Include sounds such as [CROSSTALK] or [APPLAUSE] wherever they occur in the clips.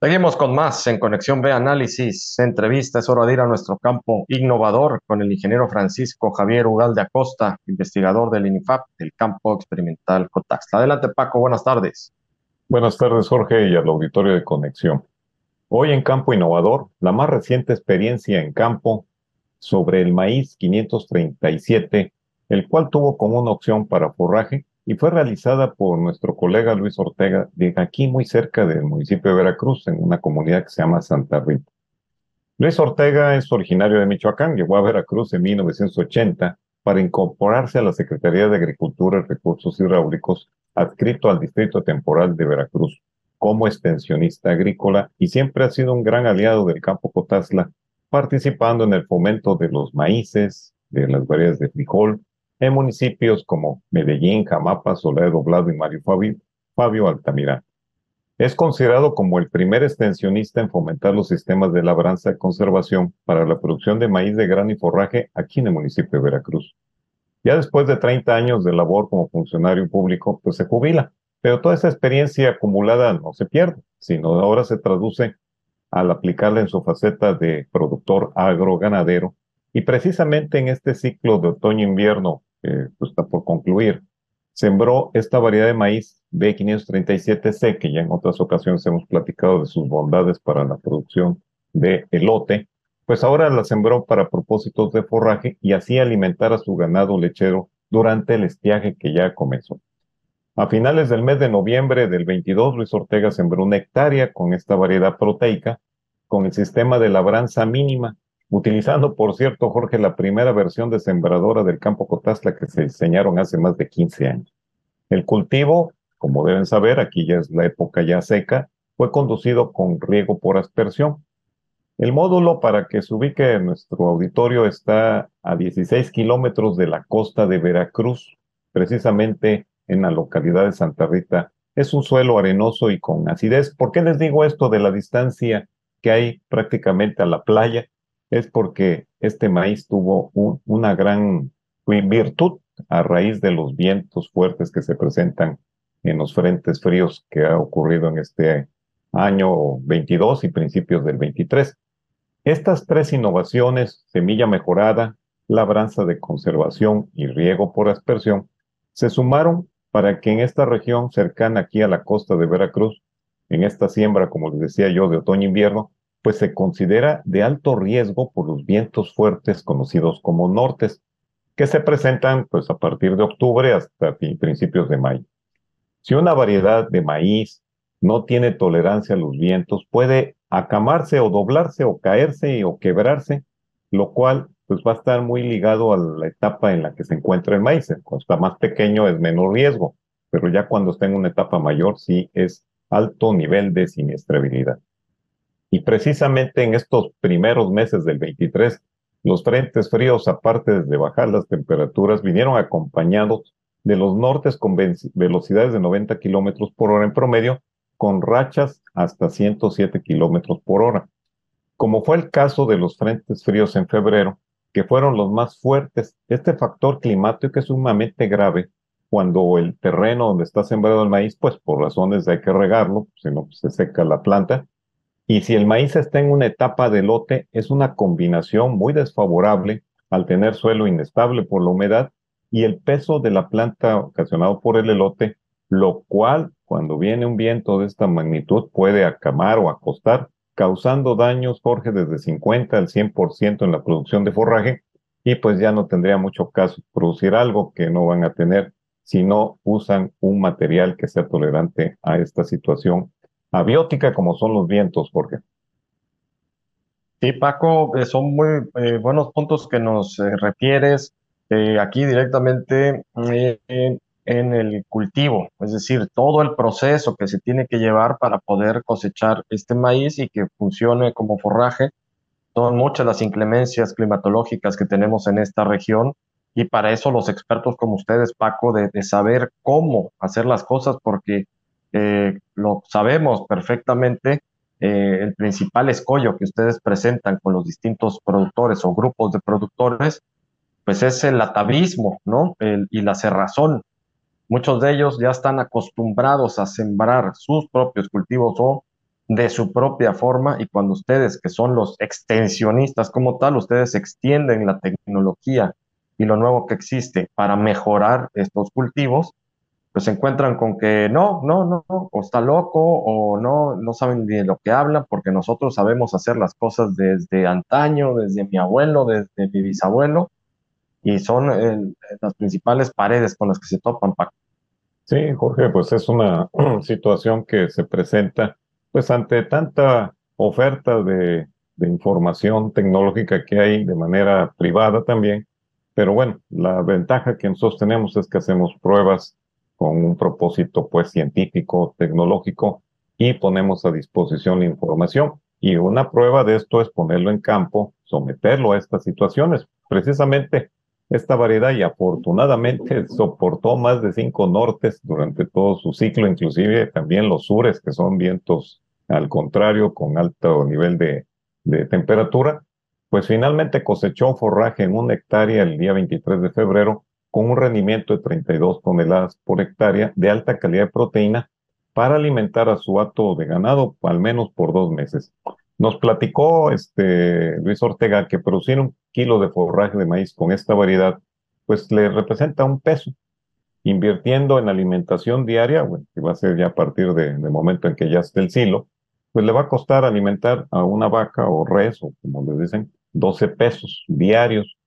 Seguimos con más en Conexión B Análisis. Entrevista, es hora de ir a nuestro campo innovador con el ingeniero Francisco Javier Ugalde Acosta, investigador del INIFAP, del campo experimental COTAX. Adelante, Paco, buenas tardes. Buenas tardes, Jorge, y al auditorio de Conexión. Hoy en Campo Innovador, la más reciente experiencia en campo sobre el maíz 537, el cual tuvo como una opción para forraje y fue realizada por nuestro colega Luis Ortega de aquí muy cerca del municipio de Veracruz, en una comunidad que se llama Santa Rita. Luis Ortega es originario de Michoacán, llegó a Veracruz en 1980 para incorporarse a la Secretaría de Agricultura y Recursos Hidráulicos adscrito al Distrito Temporal de Veracruz como extensionista agrícola y siempre ha sido un gran aliado del campo Cotazla, participando en el fomento de los maíces, de las variedades de frijol, en municipios como Medellín, Jamapa, Soledad Doblado y Mario Fabio, Fabio. Es considerado como el primer extensionista en fomentar los sistemas de labranza y conservación para la producción de maíz de grano y forraje aquí en el municipio de Veracruz. Ya después de 30 años de labor como funcionario público, pues se jubila, pero toda esa experiencia acumulada no se pierde, sino ahora se traduce al aplicarla en su faceta de productor agroganadero y precisamente en este ciclo de otoño-invierno que pues, está por concluir, sembró esta variedad de maíz B537C, que ya en otras ocasiones hemos platicado de sus bondades para la producción de elote, pues ahora la sembró para propósitos de forraje y así alimentar a su ganado lechero durante el estiaje que ya comenzó. A finales del mes de noviembre del 22, Luis Ortega sembró una hectárea con esta variedad proteica con el sistema de labranza mínima utilizando, por cierto, Jorge, la primera versión de sembradora del campo Cotazla que se diseñaron hace más de 15 años. El cultivo, como deben saber, aquí ya es la época ya seca, fue conducido con riego por aspersión. El módulo, para que se ubique en nuestro auditorio, está a 16 kilómetros de la costa de Veracruz, precisamente en la localidad de Santa Rita. Es un suelo arenoso y con acidez. ¿Por qué les digo esto de la distancia que hay prácticamente a la playa? Es porque este maíz tuvo una gran virtud a raíz de los vientos fuertes que se presentan en los frentes fríos que ha ocurrido en este año 22 y principios del 23. Estas tres innovaciones, semilla mejorada, labranza de conservación y riego por aspersión, se sumaron para que en esta región cercana aquí a la costa de Veracruz, en esta siembra, como les decía yo, de otoño-invierno, pues se considera de alto riesgo por los vientos fuertes conocidos como nortes, que se presentan pues a partir de octubre hasta principios de mayo. Si una variedad de maíz no tiene tolerancia a los vientos, puede acamarse o doblarse o caerse o quebrarse, lo cual pues va a estar muy ligado a la etapa en la que se encuentra el maíz. Cuando está más pequeño es menor riesgo, pero ya cuando está en una etapa mayor sí es alto nivel de siniestrabilidad. Y precisamente en estos primeros meses del 23, los frentes fríos, aparte de bajar las temperaturas, vinieron acompañados de los nortes con velocidades de 90 kilómetros por hora en promedio, con rachas hasta 107 kilómetros por hora. Como fue el caso de los frentes fríos en febrero, que fueron los más fuertes, este factor climático es sumamente grave cuando el terreno donde está sembrado el maíz, pues por razones de hay que regarlo, si no pues, se seca la planta, y si el maíz está en una etapa de lote, es una combinación muy desfavorable al tener suelo inestable por la humedad y el peso de la planta ocasionado por el elote, lo cual cuando viene un viento de esta magnitud puede acamar o acostar, causando daños, Jorge, desde 50 al 100% en la producción de forraje. Y pues ya no tendría mucho caso producir algo que no van a tener si no usan un material que sea tolerante a esta situación abiótica como son los vientos, Jorge. Sí, Paco, eh, son muy eh, buenos puntos que nos eh, refieres aquí directamente en el cultivo, es decir, todo el proceso que se tiene que llevar para poder cosechar este maíz y que funcione como forraje. Son muchas las inclemencias climatológicas que tenemos en esta región y para eso los expertos como ustedes, Paco, de, de saber cómo hacer las cosas, porque eh, lo sabemos perfectamente, eh, el principal escollo que ustedes presentan con los distintos productores o grupos de productores, pues es el atavismo, ¿no? y la cerrazón. Muchos de ellos ya están acostumbrados a sembrar sus propios cultivos o de su propia forma y cuando ustedes, que son los extensionistas como tal, ustedes extienden la tecnología y lo nuevo que existe para mejorar estos cultivos, pues se encuentran con que no, no, no, o está loco o no, no saben de lo que hablan porque nosotros sabemos hacer las cosas desde antaño, desde mi abuelo, desde mi bisabuelo y son eh, las principales paredes con las que se topan, Paco. Sí, Jorge, pues es una [CLEARS THROAT] situación que se presenta pues ante tanta oferta de, de información tecnológica que hay de manera privada también, pero bueno, la ventaja que nosotros tenemos es que hacemos pruebas con un propósito pues científico, tecnológico y ponemos a disposición la información. Y una prueba de esto es ponerlo en campo, someterlo a estas situaciones. Precisamente esta variedad y afortunadamente soportó más de cinco nortes durante todo su ciclo, inclusive también los sures, que son vientos al contrario, con alto nivel de, de temperatura, pues finalmente cosechó forraje en una hectárea el día 23 de febrero con un rendimiento de 32 toneladas por hectárea de alta calidad de proteína para alimentar a su hato de ganado al menos por dos meses. Nos platicó este Luis Ortega que producir un kilo de forraje de maíz con esta variedad, pues le representa un peso. Invirtiendo en alimentación diaria, bueno, que va a ser ya a partir del de momento en que ya esté el silo, pues le va a costar alimentar a una vaca o res, o como le dicen, 12 pesos diarios.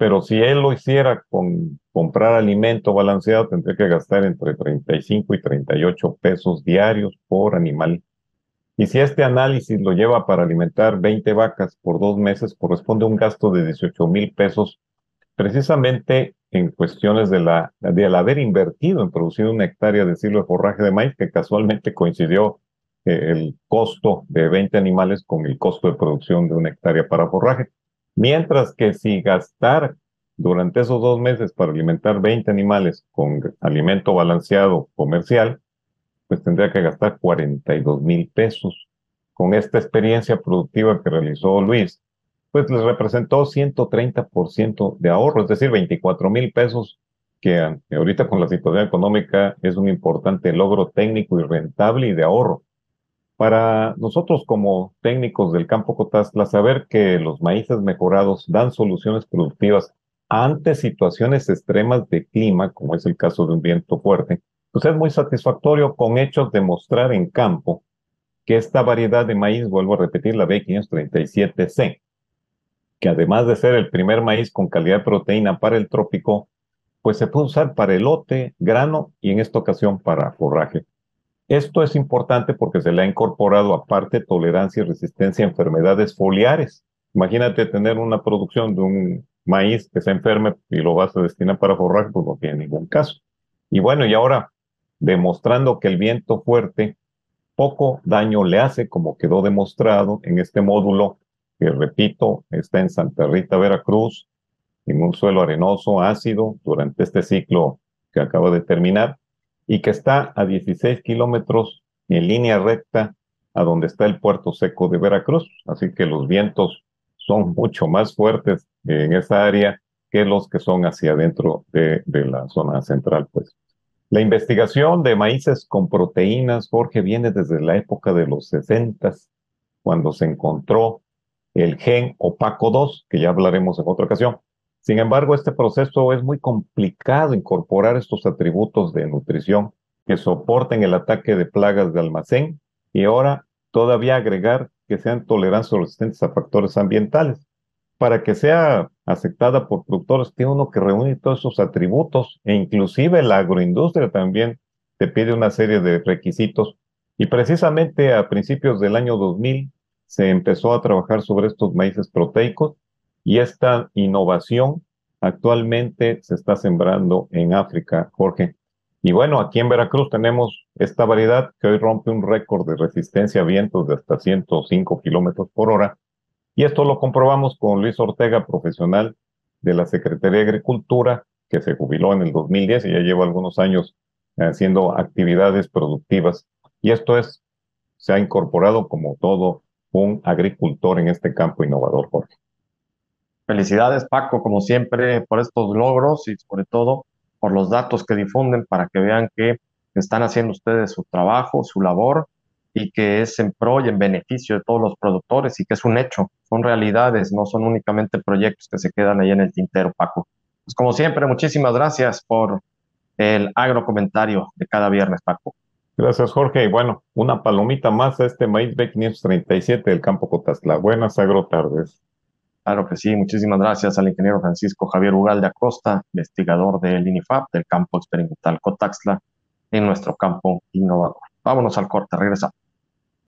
Pero si él lo hiciera con comprar alimento balanceado, tendría que gastar entre 35 y 38 pesos diarios por animal. Y si este análisis lo lleva para alimentar 20 vacas por dos meses, corresponde a un gasto de 18 mil pesos, precisamente en cuestiones de la, del haber invertido en producir una hectárea de silo de forraje de maíz, que casualmente coincidió eh, el costo de 20 animales con el costo de producción de una hectárea para forraje. Mientras que si gastar durante esos dos meses para alimentar 20 animales con alimento balanceado comercial, pues tendría que gastar 42 mil pesos. Con esta experiencia productiva que realizó Luis, pues les representó 130% de ahorro, es decir, 24 mil pesos, que ahorita con la situación económica es un importante logro técnico y rentable y de ahorro. Para nosotros como técnicos del campo Cotazla, saber que los maíces mejorados dan soluciones productivas ante situaciones extremas de clima, como es el caso de un viento fuerte, pues es muy satisfactorio con hechos de mostrar en campo que esta variedad de maíz, vuelvo a repetir, la B537C, que además de ser el primer maíz con calidad de proteína para el trópico, pues se puede usar para elote, grano y en esta ocasión para forraje. Esto es importante porque se le ha incorporado aparte tolerancia y resistencia a enfermedades foliares. Imagínate tener una producción de un maíz que se enferme y lo vas a destinar para forraje, pues no tiene ningún caso. Y bueno, y ahora demostrando que el viento fuerte poco daño le hace, como quedó demostrado en este módulo, que repito, está en Santa Rita, Veracruz, en un suelo arenoso, ácido, durante este ciclo que acaba de terminar, y que está a 16 kilómetros en línea recta a donde está el puerto seco de Veracruz. Así que los vientos son mucho más fuertes en esa área que los que son hacia adentro de, la zona central, pues. La investigación de maíces con proteínas, Jorge, viene desde la época de los 60, cuando se encontró el gen opaco 2, que ya hablaremos en otra ocasión. Sin embargo, este proceso es muy complicado incorporar estos atributos de nutrición que soporten el ataque de plagas de almacén y ahora todavía agregar que sean tolerantes o resistentes a factores ambientales para que sea aceptada por productores, tiene uno que reunir todos esos atributos e inclusive la agroindustria también te pide una serie de requisitos. Y precisamente a principios del año 2000 se empezó a trabajar sobre estos maíces proteicos y esta innovación actualmente se está sembrando en África, Jorge. Y bueno, aquí en Veracruz tenemos esta variedad que hoy rompe un récord de resistencia a vientos de hasta 105 kilómetros por hora y esto lo comprobamos con Luis Ortega, profesional de la Secretaría de Agricultura, que se jubiló en el 2010 y ya lleva algunos años haciendo actividades productivas. Y esto es, se ha incorporado como todo un agricultor en este campo innovador, Jorge. Felicidades, Paco, como siempre, por estos logros y sobre todo por los datos que difunden para que vean que están haciendo ustedes su trabajo, su labor y que es en pro y en beneficio de todos los productores y que es un hecho, son realidades, no son únicamente proyectos que se quedan ahí en el tintero, Paco. Pues como siempre, muchísimas gracias por el agro comentario de cada viernes, Paco. Gracias, Jorge. Y bueno, una palomita más a este maíz B537 del campo Cotazla. Buenas agro tardes. Claro que sí, muchísimas gracias al ingeniero Francisco Javier Ugalde Acosta, investigador del INIFAP, del campo experimental Cotaxla, en nuestro campo innovador. Vámonos al corte, regresamos.